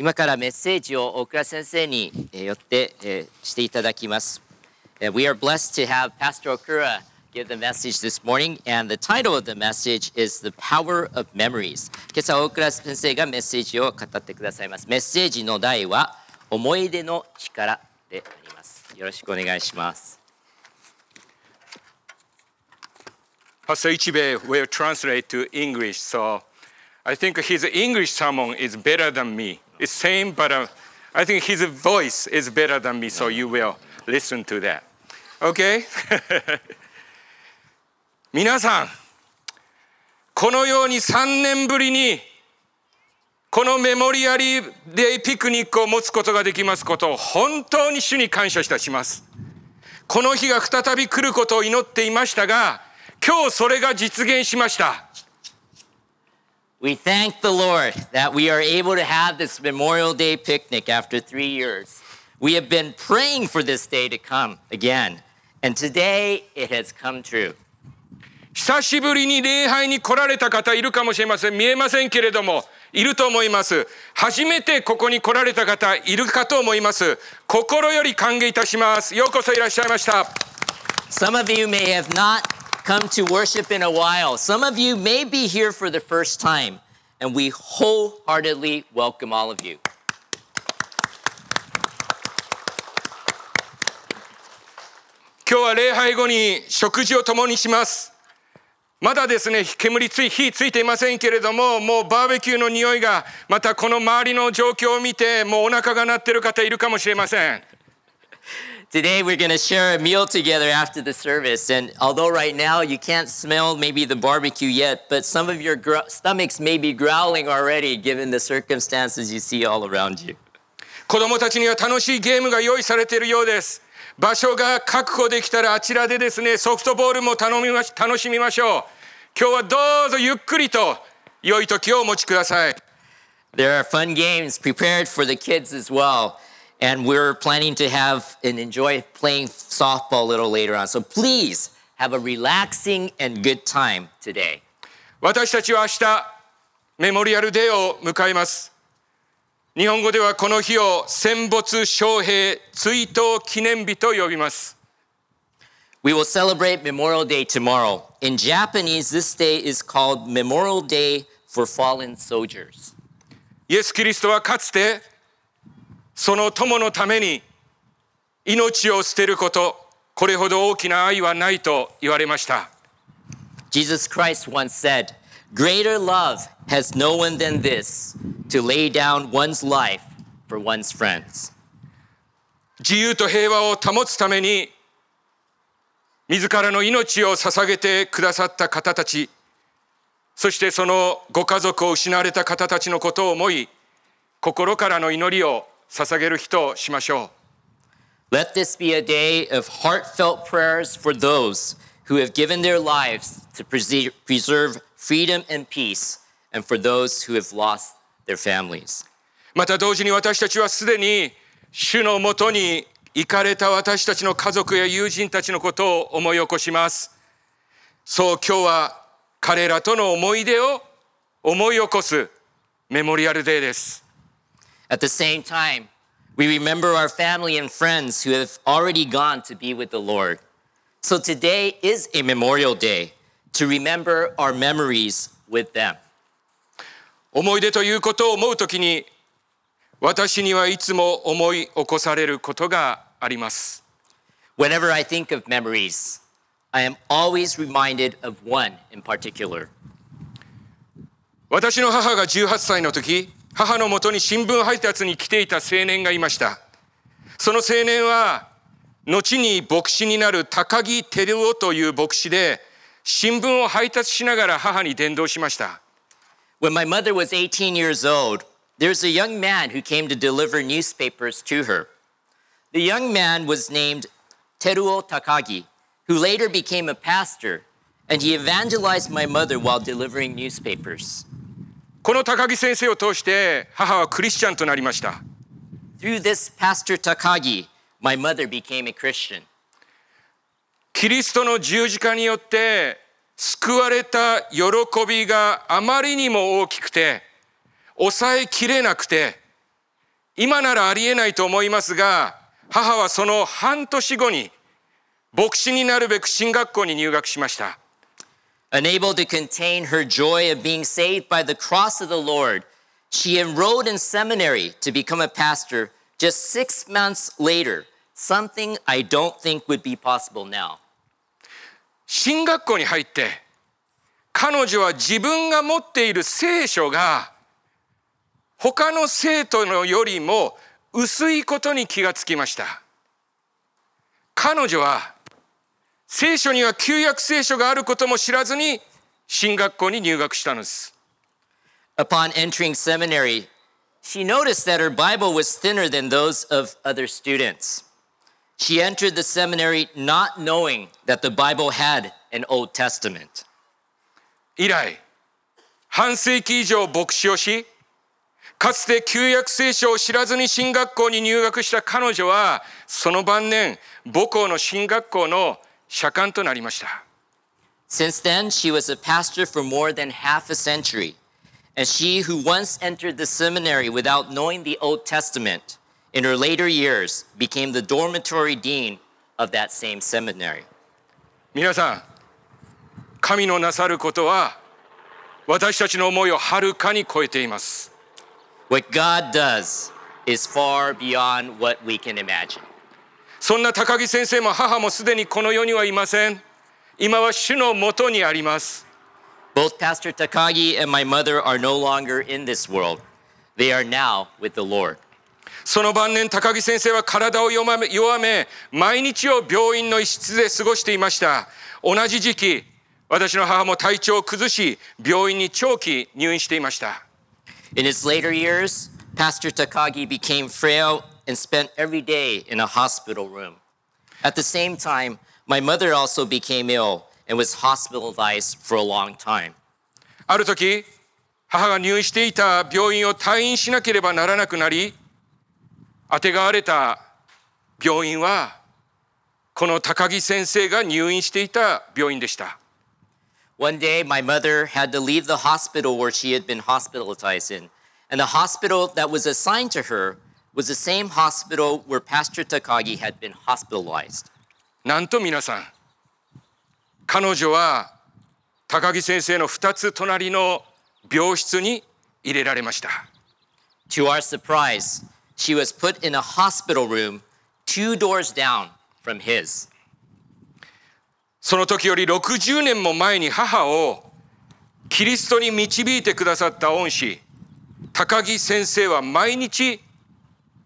今からメッセージを大倉先生によってしていただきます。We are blessed to have Pastor Okura give the message this morning, and the title of the message is The Power of Memories. 今朝、大倉先生がメッセージを語ってくださいます。メッセージの題は、思い出の力であります。よろしくお願いします。Pastor Ichibe will translate to English, so I think his English sermon is better than me. It's same, but uh, I think his voice is better than me, so you will listen to that. Okay? 皆さん、このように3年ぶりにこのメモリアリーデイピクニックを持つことができますことを本当に主に感謝いたします。この日が再び来ることを祈っていましたが、今日それが実現しました。We thank the Lord that we are able to have this Memorial Day picnic after three years. We have been praying for this day to come again, and today it has come true. 久しぶりに礼拝に来られた方いるかもしれません。見えませんけれども、いると思います。初めてここに来られた方いるかと思います。心より歓迎いたします。ようこそいらっしゃいました。Some of you may have not come to worship in a while. Some of you may be here for the first time, and we wholeheartedly welcome all of you. 今日は礼拝後に食事を共にします。まだですね、煙つい、火ついていませんけれども、もうバーベキューの匂いが、またこの周りの状況を見て、もうお腹が鳴ってる方いるかもしれません。Today we're going to share a meal together after the service. And although right now you can't smell maybe the barbecue yet, but some of your gr- stomachs may be growling already given the circumstances you see all around you. 子供たちには楽しいゲームが用意されているようです。場所が確保できたらあちらでですね、ソフトボールも頼みまし楽しみましょう。今日はどうぞゆっくりと良い時をお持ちください。There are fun games prepared for the kids as well. And we're planning to have and enjoy playing softball a little later on. So please have a relaxing and good time today. 私たちは明日メモリアルデーを迎えます。日本語ではこの日を戦没将兵追悼記念日と呼びます。We will celebrate Memorial Day tomorrow. In Japanese, this day is called Memorial Day for Fallen Soldiers. イエス・キリストはかつて その友のために命を捨てること、これほど大きな愛はないと言われました。Jesus Christ once said, Greater love has no one than this, to lay down one's life for one's friends. 自由と平和を保つために自らの命を捧げてくださった方たちそしてそのご家族を失われた方たちのことを思い心からの祈りを捧げる日としましょう。Let this be a day of heartfelt prayers for those who have given their lives to preserve freedom and peace, and for those who have lost their families. また同時に私たちはすでに主のもとに行かれた私たちの家族や友人たちのことを思い起こします。そう今日は彼らとの思い出を思い起こすメモリアルデーです。At the same time, we remember our family and friends who have already gone to be with the Lord. So today is a memorial day to remember our memories with them. 思い出ということを思うときに私にはいつも思い起こされることがあります。Whenever I think of memories, I am always reminded of one in particular. 私の母が18歳の時、 母のもとに新聞配達に来ていた青年がいましたその青年は後に牧師になる高木照夫という牧師で新聞を配達しながら母に伝道しました When my mother was 18 years old, there's a young man who came to deliver newspapers to her. The young man was named Teruo Takagi, who later became a pastor, and he evangelized my mother while delivering newspapers. この高木先生を通して母はクリスチャンとなりました。Through this pastor Takagi, my mother became a Christian. キリストの十字架によって救われた喜びがあまりにも大きくて抑えきれなくて今ならありえないと思いますが母はその半年後に牧師になるべく進学校に入学しました Unable to contain her joy of being saved by the cross of the Lord, she enrolled in seminary to become a pastor just six months later, something I don't think would be possible now. 進学校に入って彼女は自分が持っている聖書が他の生徒のよりも薄いことに気がつきました彼女は 聖書には旧約聖書があることも知らずに進学校に入学したのです Upon entering seminary, she noticed that her Bible was thinner than those of other students. She entered the seminary not knowing that the Bible had an Old Testament. 以来半世紀以上牧師をしかつて旧約聖書を知らずに進学校に入学した彼女はその晩年母校の進学校の社官となりました Since then, she was a pastor for more than half a century. And she who once entered the seminary without knowing the Old Testament, in her later years became the dormitory dean of that same seminary. 皆さん神のなさることは私たちの思いをはるかに超えています What God does is far beyond what we can imagine. そんな高木先生も母もすでにこの世にはいません今は主のもとにあります Both Pastor Takagi and my mother are no longer in this world. They are now with the Lord. その晩年高木先生は体を弱め弱め毎日を病院の一室で過ごしていました同じ時期私の母も体調を崩し病院に長期入院していました In his later years, Pastor Takagi became frail and spent every day in a hospital room. At the same time, my mother also became ill and was hospitalized for a long time. ある時母が入院していた病院を退院しなければならなくなりあてがわれた病院はこの高木先生が入院していた病院でした One day, my mother had to leave the hospital where she had been hospitalized in. And the hospital that was assigned to her was the same hospital where Pastor Takagi had been hospitalized. なんと皆さん彼女は高木先生の2つ隣の病室に入れられました To our surprise, she was put in a hospital room two doors down from his. その時より60年も前に母をキリストに導いてくださった恩師高木先生は毎日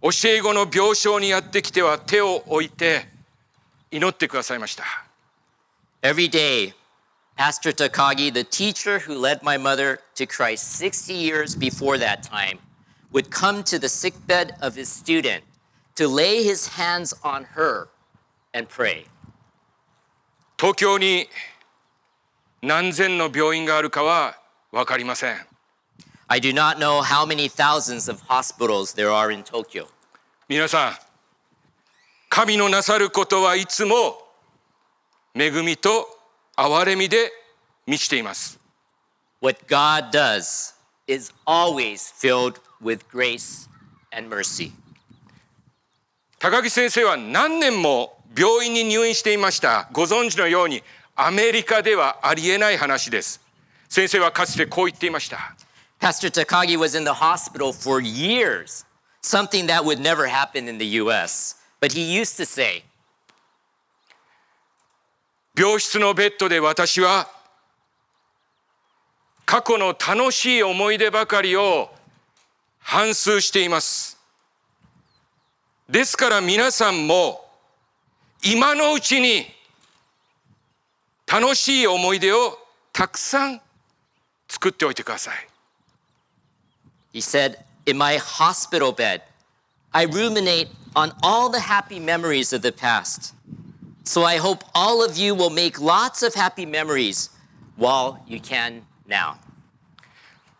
教え子の病床にやってきては手を置いて祈ってくださいました Every day, Pastor Takagi, the teacher who led my mother to Christ 60 years before that time, would come to the sickbed of his student to lay his hands on her and pray. 東京に何千の病院があるかは分かりません I do not know how many thousands of hospitals there are in Tokyo. 皆さん神のなさることはいつも恵みと憐れみで満ちています。What God does is always filled with grace and mercy. 高木先生は何年も病院に入院していました。ご存知のようにアメリカではありえない話です。先生はかつてこう言っていました。Pastor Takagi was in the hospital for years, something that would never happen in the US. But he used to say, 病室のベッドで私は過去の楽しい思い出ばかりを反芻していますですから皆さんも今のうちに楽しい思い出をたくさん作っておいてください he said, in my hospital bed, I ruminate on all the happy memories of the past. So I hope all of you will make lots of happy memories while you can now.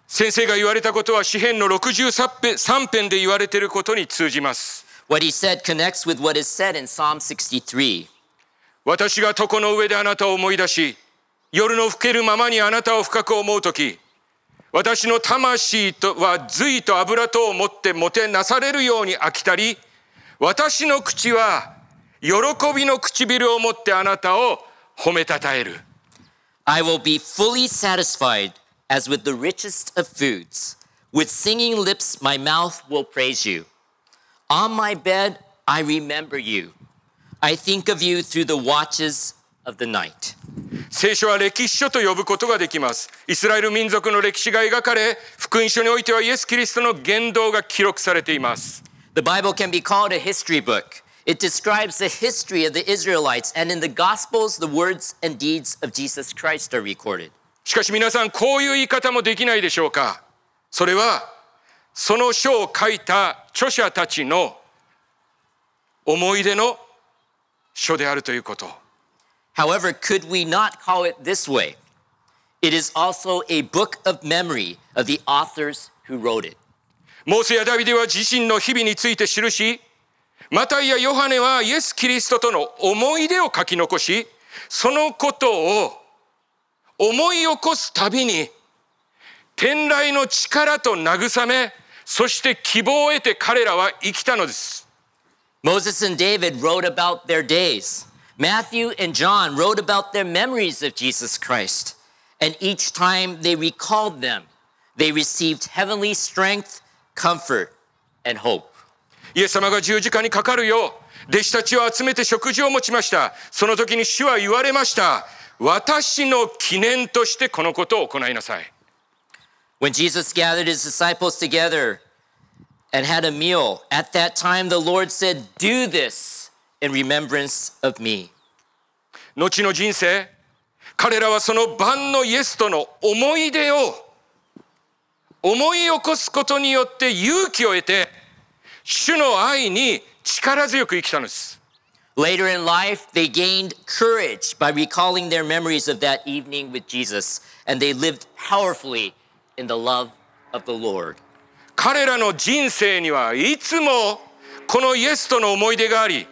先生が言われたことは詩編の63編で言われていることに通じます What he said connects with what is said in Psalm 63. 私が床の上であなたを思い出し夜の更けるままにあなたを深く思う時 私の魂とは髄と油とを持ってもてなされるように飽きたり、私の口は喜びの唇を持ってあなたを褒めたたえる。I will be fully satisfied as with the richest of foods. With singing lips, my mouth will praise you. On my bed, I remember you. I think of you through the watches of the night. 聖書は歴史書と呼ぶことができます。イスラエル民族の歴史が描かれ、福音書においてはイエス・キリストの言動が記録されています。The Bible can be called a history book. It describes the history of the Israelites, and in the Gospels, the words and deeds of Jesus Christ are recorded. しかし皆さん、こういう言い方もできないでしょうか。それは、その書を書いた著者たちの思い出の書であるということ。However, could we not call it this way? It is also a book of memory of the authors who wrote it. モーセやダビデは自身の日々について記し、マタイやヨハネはイエス・キリストとの思い出を書き残し、そのことを思い起こすたびに、天来の力と慰め、そして希望を得て彼らは生きたのです。Moses and David wrote about their days. Matthew and John wrote about their memories of Jesus Christ. And each time they recalled them, they received heavenly strength, comfort, and hope. イエス様が十字架にかかるよう、弟子たちを集めて食事を持ちました。その時に主は言われました。私の記念としてこのことを行いなさい。 When Jesus gathered his disciples together and had a meal, at that time the Lord said, Do this In remembrance of me. 後の人生彼らはその晩のイエスとの思い出を思い起こすことによって勇気を得て主の愛に力強く生きたのです Later in life, they gained courage by recalling their memories of that evening with Jesus, and they lived powerfully in the love of the Lord. 彼らの人生にはいつもこのイエスとの思い出があり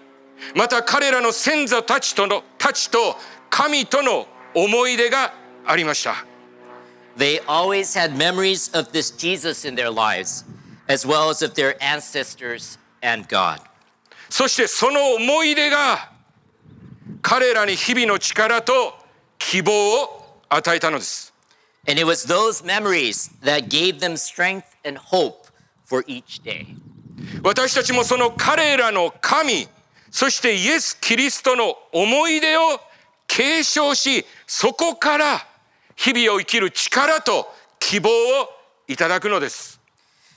また彼らの先祖たちとのたちと神との思い出がありました They always had memories of this Jesus in their lives, as well as of their ancestors and God. そしてその思い出が彼らに日々の力と希望を与えたのです And it was those memories that gave them strength and hope for each day. 私たちもその彼らの神そしてイエス・キリストの思い出を継承しそこから日々を生きる力と希望をいただくのです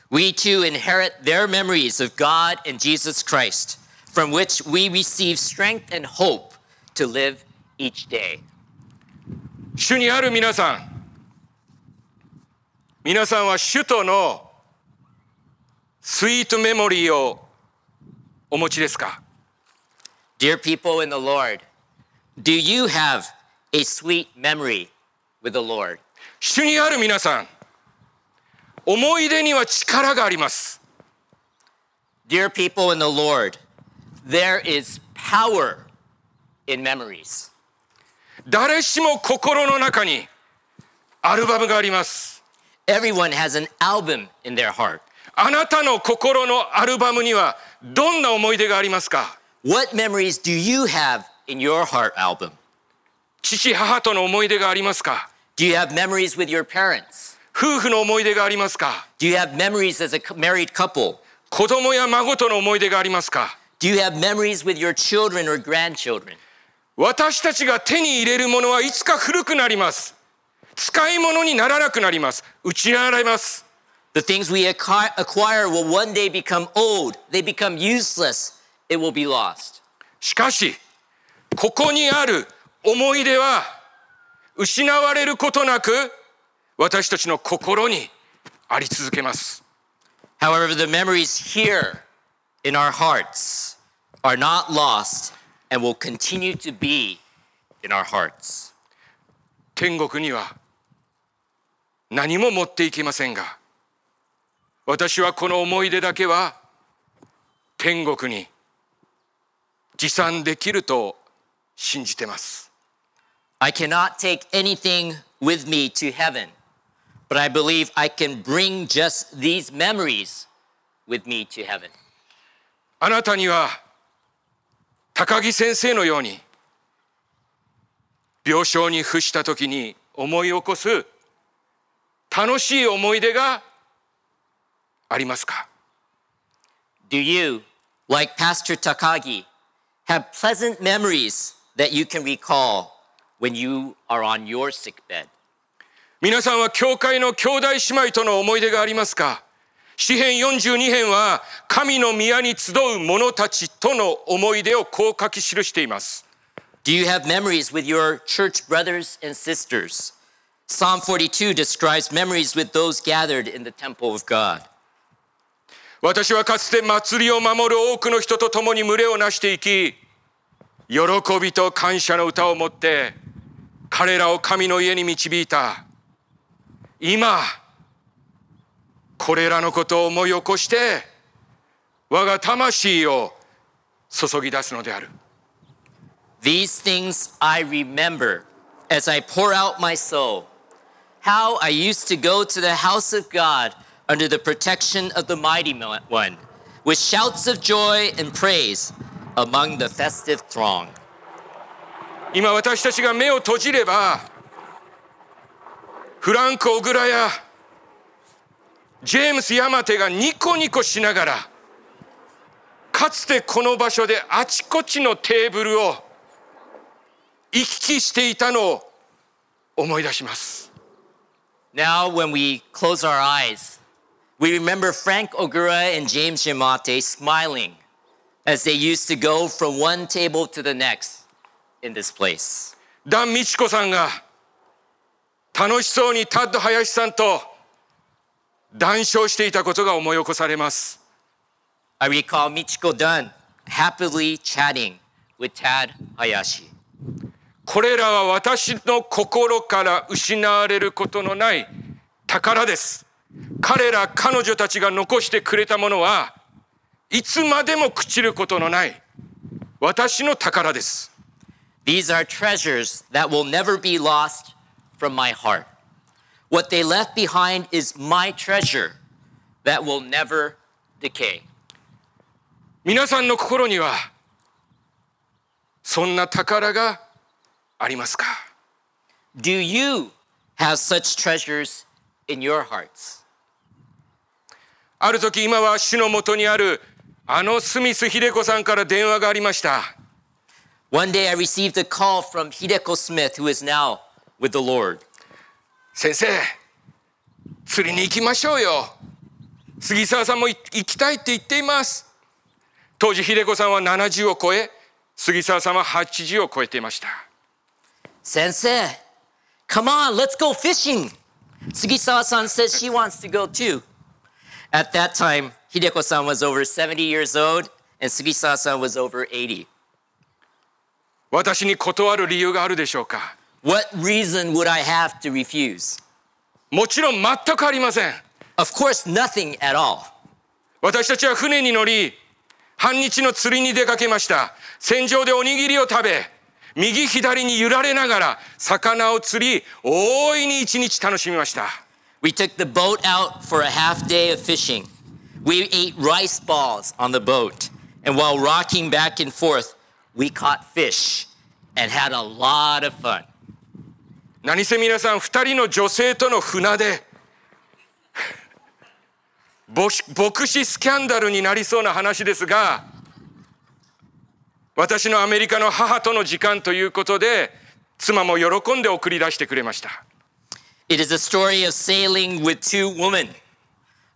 We too inherit their memories of God and Jesus Christ, from which we receive strength and hope to live each day. 主にある皆さん皆さんは主とのスイートメモリーをお持ちですか Dear people in the Lord, do you have a sweet memory with the Lord? 主にある皆さん思い出には力があります Dear people in the Lord, there is power in memories. 誰しも心の中にアルバムがあります Everyone has an album in their heart. あなたの心のアルバムにはどんな思い出がありますか What memories do you have in your heart album? 父母との思い出がありますか Do you have memories with your parents? 夫婦の思い出がありますか Do you have memories as a cou- married couple? 子供や孫との思い出がありますか Do you have memories with your children or grandchildren? 私たちが手に入れるものはいつか古くなります使い物にならなくなります打ち洗われます The things we acquire, acquire will one day become old. They become useless. It will be lost. しかしここにある思い出は失われることなく私たちの心にあり続けます However, the memories here in our hearts are not lost and will continue to be in our hearts. 天国には何も持っていけませんが私はこの思い出だけは天国に持参できると信じてます I cannot take anything with me to heaven, But I believe I can bring just these memories with me to heaven. あなたには高木先生のように病床に伏した時に思い起こす楽しい思い出がありますか Do you, like Pastor Takagi, have pleasant memories that you can recall when you are on your sick bed? 皆さんは教会の兄弟姉妹との思い出がありますか詩編42編は神の宮に集う者たちとの思い出をこう書き記しています。 Do you have memories with your church brothers and sisters? Psalm 42 describes memories with those gathered in the temple of God. 私はかつて祭りを守る多くの人と共に群れをなしていき、喜びと感謝の歌を持って彼らを神の家に導いた。今、これらのことを思い起こして、我が魂を注ぎ出すのである。These things I remember as I pour out my soul. How I used to go to the house of God under the protection of the Mighty One, with shouts of joy and praise among the festive throng. 今私たちが目を閉じればフランク・オグラやジェームス・ヤマテがニコニコしながらかつてこの場所であちこちのテーブルを行き来していたのを思い出します Now, when we close our eyes, we remember Frank Ogura and James Yamate smiling as they used to go from one table to the next in this place. ダン・ミチコさんが楽しそうにタッド・林さんと談笑していたことが思い起こされます I recall Michiko Dunn happily chatting with Tad Hayashi. これらは私の心から失われることのない宝です。彼ら彼女たちが残してくれたものはいつまでも朽ちることのない私の宝です。These are treasures that will never be lost from my heart. What they left behind is my treasure that will never decay. 皆さんの心にはそんな宝がありますか Do you have such treasures in your hearts? ある時今は主のもとにあるあのスミス秀子さんから電話がありました。One day I received a call from Hideko Smith, who is now with the Lord. 先生釣りに行きましょうよ杉沢さんもい行きたいって言っています当時秀子さんは70を超え杉沢さんは80を超えていました Sensei, come on, let's go fishing. Sugisawa-san says she wants to go too. At that time, Hideko-san was over 70 years old and Sugisawa-san was over 80. 私に断る理由があるでしょうか What reason would I have to refuse? もちろん全くありません Of course, nothing at all. 私たちは船に乗り半日の釣りに出かけました船上でおにぎりを食べ右左に揺られながら魚を釣り大いに一日楽しみました We took the boat out for a half day of fishing. We ate rice balls on the boat. And while rocking back and forth, we caught fish and had a lot of fun. 何せ皆さん二人の女性との船出牧師牧師スキャンダルになりそうな話ですが私のアメリカの母との時間ということで妻も喜んで送り出してくれました It is a story of sailing with two women,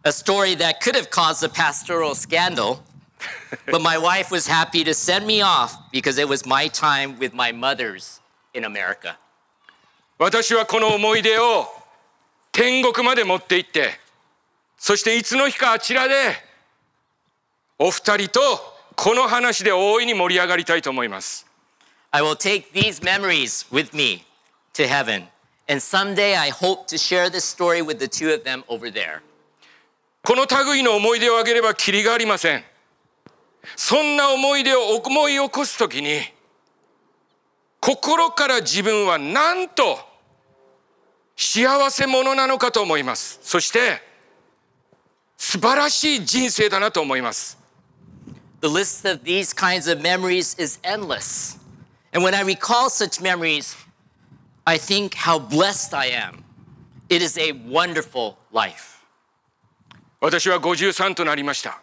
a story that could have caused a pastoral scandal. but my wife was happy to send me off because it was my time with my mothers in America. 私はこの思い出を天国まで持って行ってそしていつの日かあちらでお二人とこの話で大いに盛り上がりたいと思います I will take these memories with me to heaven. And someday I hope to share this story with the two of them over there. この類の思い出をあげればきりがありませんそんな思い出を思い起こすときに心から自分はなんと幸せ者なのかと思いますそして素晴らしい人生だなと思います The list of these kinds of memories is endless. And when I recall such memories, I think how blessed I am. It is a wonderful life. 私は53となりました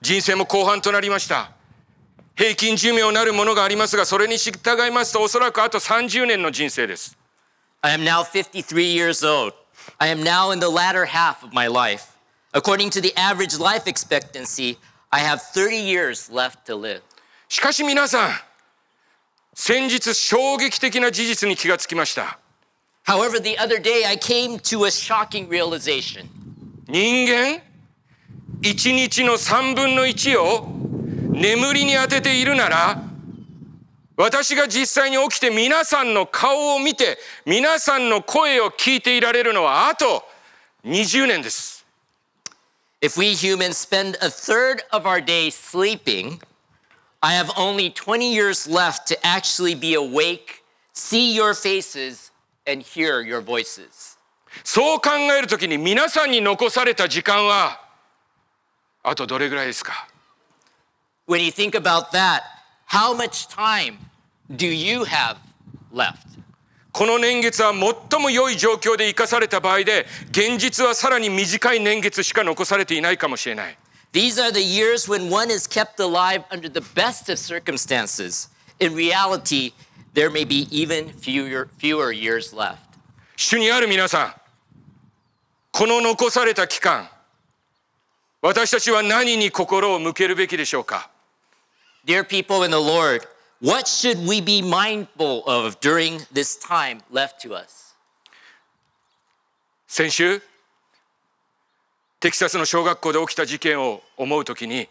人生も後半となりました平均寿命なるものがありますがそれに従いますとおそらくあと30年の人生です I am now 53 years old. I am now in the latter half of my life. According to the average life expectancy, I have 30 years left to live. しかし皆さん 先日衝撃的な事実に気がつきました However, the other day I came to a shocking realization. 人間1日の3分の1を眠りに当てているなら私が実際に起きて皆さんの顔を見て皆さんの声を聞いていられるのはあと20年です If we humans spend a third of our day sleeping, I have only 20 years left to actually be awake, see your faces, and hear your voices. そう考えるときに皆さんに残された時間はあとどれぐらいですか When you think about that, how much time do you have left? この年月は最も良い状況で生かされた場合で現実はさらに短い年月しか残されていないかもしれない These are the years when one is kept alive under the best of circumstances. In reality, there may be even fewer, fewer years left. 主にある皆さんこの残された期間私たちは何に心を向けるべきでしょうか Dear people in the Lord, what should we be mindful of during this time left to us? 先週 テキサスの小学校で起きた事件を思うときに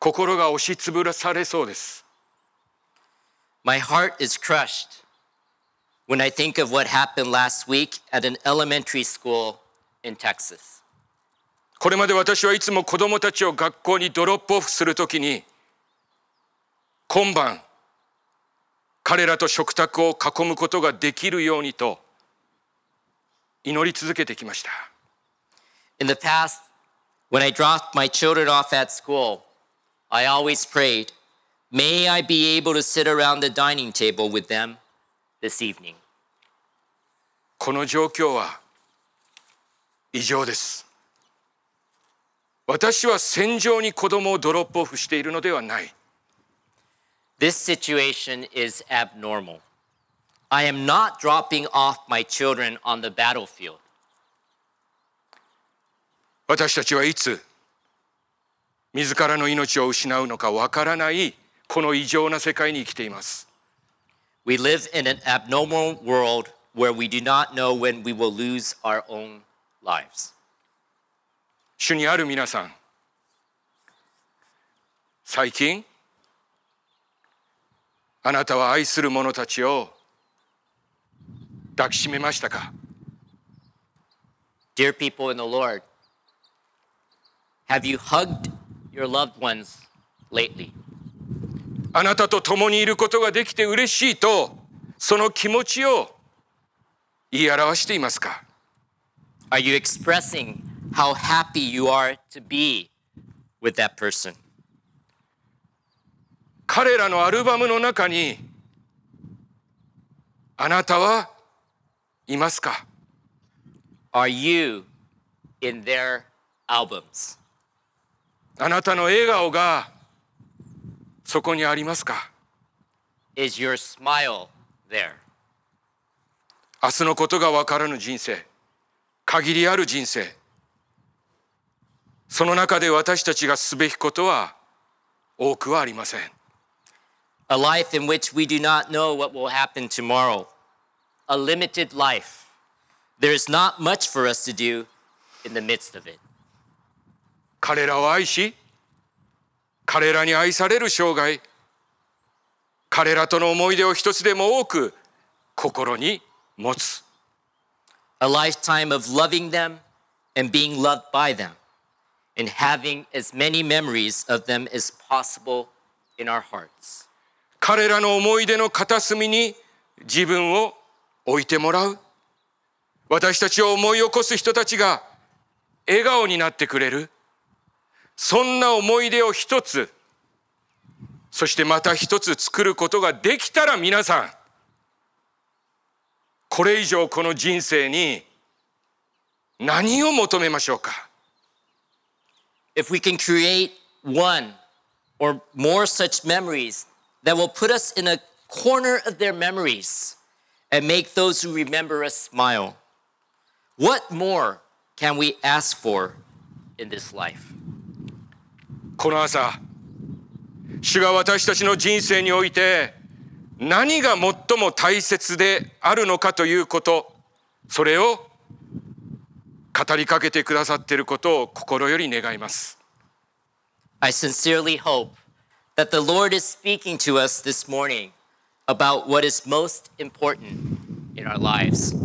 心が押しつぶされそうです My heart is crushed when I think of what happened last week at an elementary school in Texas. これまで私はいつも子供たちを学校にドロップオフするときに今晩彼らと食卓を囲むことができるようにと祈り続けてきました In the past, when I dropped my children off at school, I always prayed, May I be able to sit around the dining table with them this evening. この状況は異常です私は戦場に子供をドロップオフしているのではない This situation is abnormal. I am not dropping off my children on the battlefield. 私たちはいつ自らの命を失うのかわからないこの異常な世界に生きています We live in an abnormal world where we do not know when we will lose our own lives. 主にある皆さん最近あなたは愛する者たちを抱きしめましたか Dear people in the Lord, have you hugged your loved ones lately? あなたと共にいることができて嬉しいとその気持ちを言い表していますか Are you expressing how happy you are to be with that person? 彼らのアルバムの中にあなたはいますか Are you in their albums? あなたの笑顔がそこにありますか Is your smile there? 明日のことがわからぬ人生限りある人生その中で私たちがすべきことは多くはありません A life in which we do not know what will happen tomorrow. A limited life. There is not much for us to do in the midst of it. 彼らを愛し彼らに愛される生涯彼らとの思い出を一つでも多く心に持つ A lifetime of loving them and being loved by them, and having as many memories of them as possible in our hearts. 彼らの思い出の片隅に自分を置いてもらう私たちを思い起こす人たちが笑顔になってくれるそんな思い出を一つそしてまた一つ作ることができたら皆さんこれ以上この人生に何を求めましょうか If we can create one or more such memories that will put us in a corner of their memories and make those who remember us smile, what more can we ask for in this life? この朝主が私たちの人生において何が最も大切であるのかということそれを語りかけてくださっていることを心より願います I sincerely hope that the Lord is speaking to us this morning about what is most important in our lives.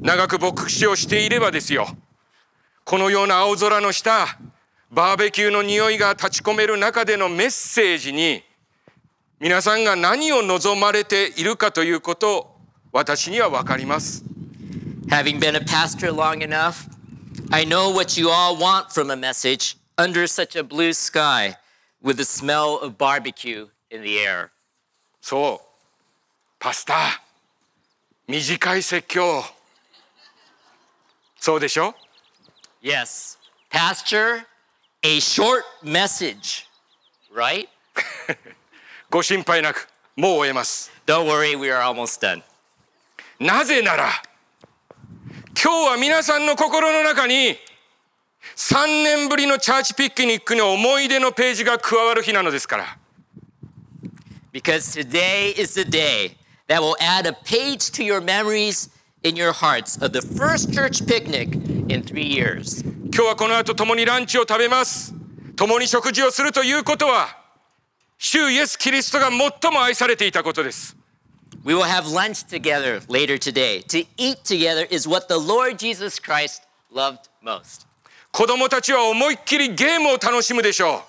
長く牧師をしていればですよこのような青空の下バーベキューの匂いが立ち込める中でのメッセージに皆さんが何を望まれているかということ私には分かります Having been a pastor long enough, I know what you all want from a message under such a blue sky with the smell of barbecue in the air. そうパスタ短い説教そうでしょ Yes, pastor, a short message, right? ご心配なくもう終えます Don't worry, we are almost done. なぜなら今日は皆さんの心の中に3年ぶりのチャーチピクニックの思い出のページが加わる日なのですから Because today is the day that will add a page to your memories in your hearts of the first church picnic in three years. 今日はこの後共にランチを食べます共に食事をするということは主イエス・キリストが最も愛されていたことです We will have lunch together later today. To eat together is what the Lord Jesus Christ loved most. 子供たちは思いっきりゲームを楽しむでしょう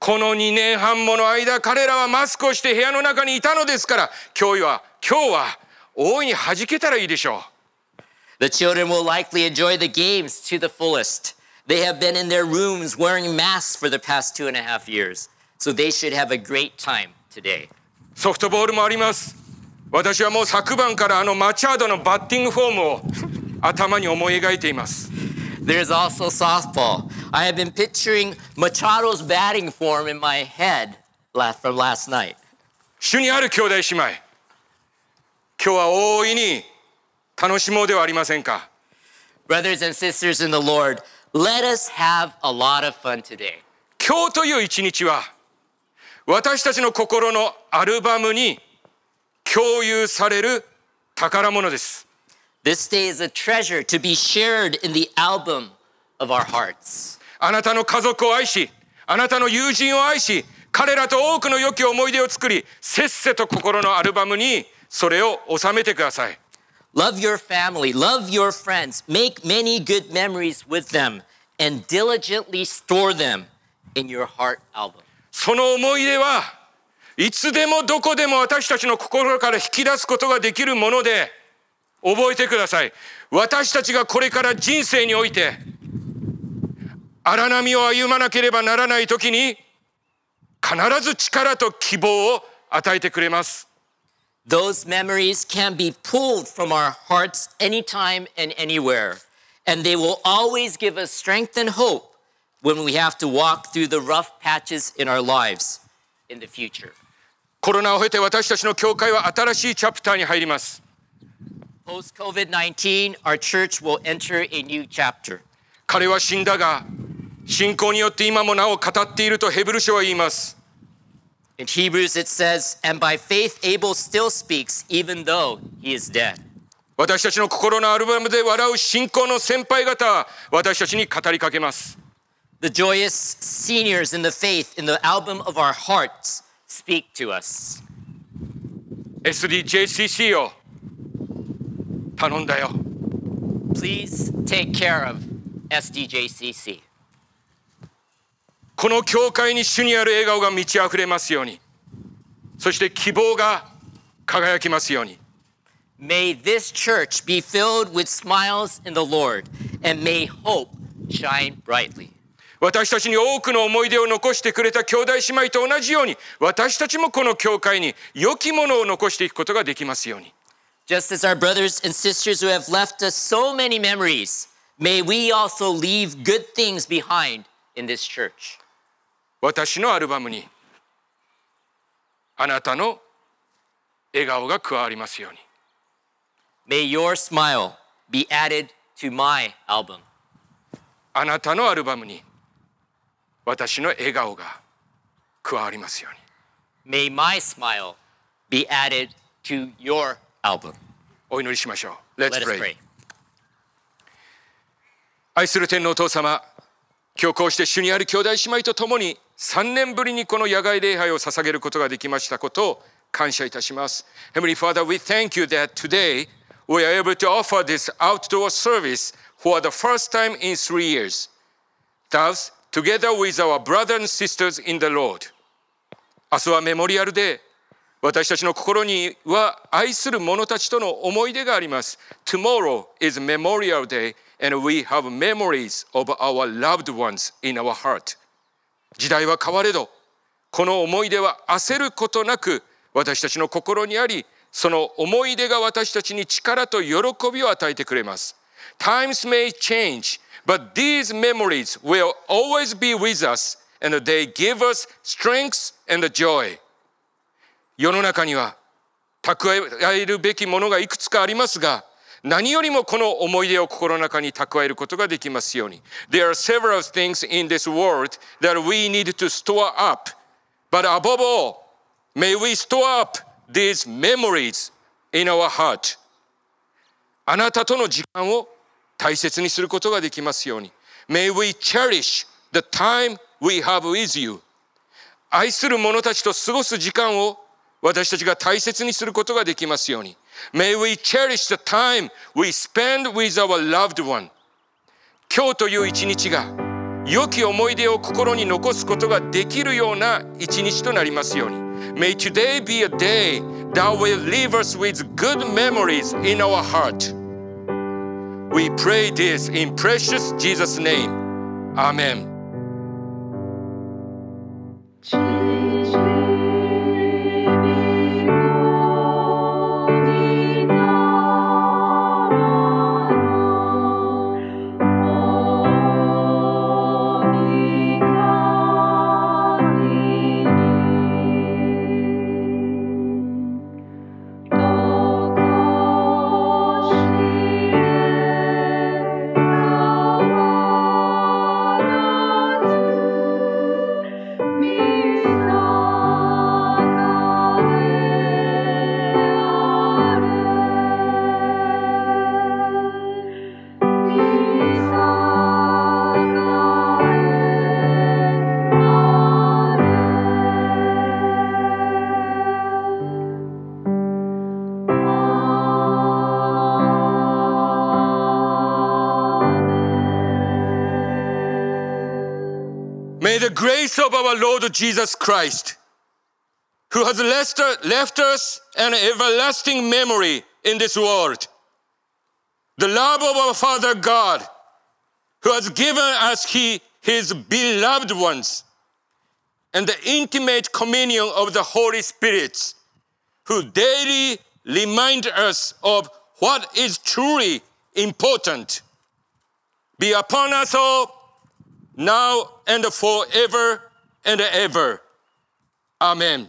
この2年半もの間彼らはマスクをして部屋の中にいたのですから今日は今日は大いに弾けたらいいでしょう The children will likely enjoy the games to the fullest. They have been in their rooms wearing masks for the past two and a half years, so they should have a great time today. ソフトボールもあります私はもう昨晩からあのマチャードのバッティングフォームを頭に思い描いています There's also softball. I have been picturing Machado's batting form in my head la- from last night. 主にある兄弟姉妹今日は大いに 楽しもうではありませんか Brothers and sisters in the Lord, let us have a lot of fun today. 今日という一日は私たちの心のアルバムに共有される宝物です This day is a treasure to be shared in the album of our hearts. あなたの家族を愛しあなたの友人を愛し彼らと多くの良き思い出を作りせっせと心のアルバムにそれを収めてください Love your family, love your friends, make many good memories with them, and diligently store them in your heart album. その思い出はいつでもどこでも私たちの心から引き出すことができるもので覚えてください私たちがこれから人生において荒波を歩まなければならない時に必ず力と希望を与えてくれます Those memories can be pulled from our hearts anytime and anywhere, and they will always give us strength and hope when we have to walk through the rough patches in our lives in the future. コロナを経て私たちの教会は新しいチャプターに入ります Post COVID 19, our church will enter a new chapter. 彼は死んだが信仰によって今もなお語っているとヘブル書は言います In Hebrews, it says, And by faith, Abel still speaks, even though he is dead. 私たちの心のアルバムで笑う信仰の先輩方は私たちに語りかけます The joyous seniors in the faith in the album of our hearts speak to us. SDJCC を頼んだよ Please take care of SDJCC. この教会に主にある笑顔が満ち溢れますようにそして希望が輝きますように May this church be filled with smiles in the Lord, and may hope shine brightly. 私たちに多くの思い出を残してくれた兄弟姉妹と同じように私たちもこの教会に良きものを残していくことができますように Just as our brothers and sisters who have left us so many memories, may we also leave good things behind in this church. 私のアルバムにあなたの笑顔が加わりますように May your smile be added to my album. あなたのアルバムに私の笑顔が加わりますように May my smile be added to your album. お祈りしましょう Let's Let pray pray. 愛する天皇お父様今日こうして主にある兄弟姉妹と共に3年ぶりにこの野外礼拝を捧げることができましたことを感謝いたします Heavenly Father we thank you that today we are able to offer this outdoor service for the first time in three years Thus together with our brothers and sisters in the Lord 明日はメモリアルデー私たちの心には愛する者たちとの思い出があります。Tomorrow is Memorial Day and we have memories of our loved ones in our heart. 時代は変われど、この思い出は焦ることなく私たちの心にあり、その思い出が私たちに力と喜びを与えてくれます。Times may change, but these memories will always be with us and they give us strength and joy. 世の中には蓄えるべきものがいくつかありますが何よりもこの思い出を心の中に蓄えることができますように There are several things in this world that we need to store up but above all may we store up these memories in our heart あなたとの時間を大切にすることができますように May we cherish the time we have with you 愛する者たちと過ごす時間を私たちが大切にすることができますように。May we cherish the time we spend with our loved one. 今日という一日が良き思い出を心に残すことができるような一日となりますように。May today be a day that will leave us with good memories in our heart. We pray this in precious Jesus' name. Amen. The grace of our Lord Jesus Christ, who has left, us an everlasting memory in this world, the love of our Father God, who has given us he, his beloved ones, and the intimate communion of the Holy Spirit, who daily remind us of what is truly important, be upon us all now and forever and ever. Amen.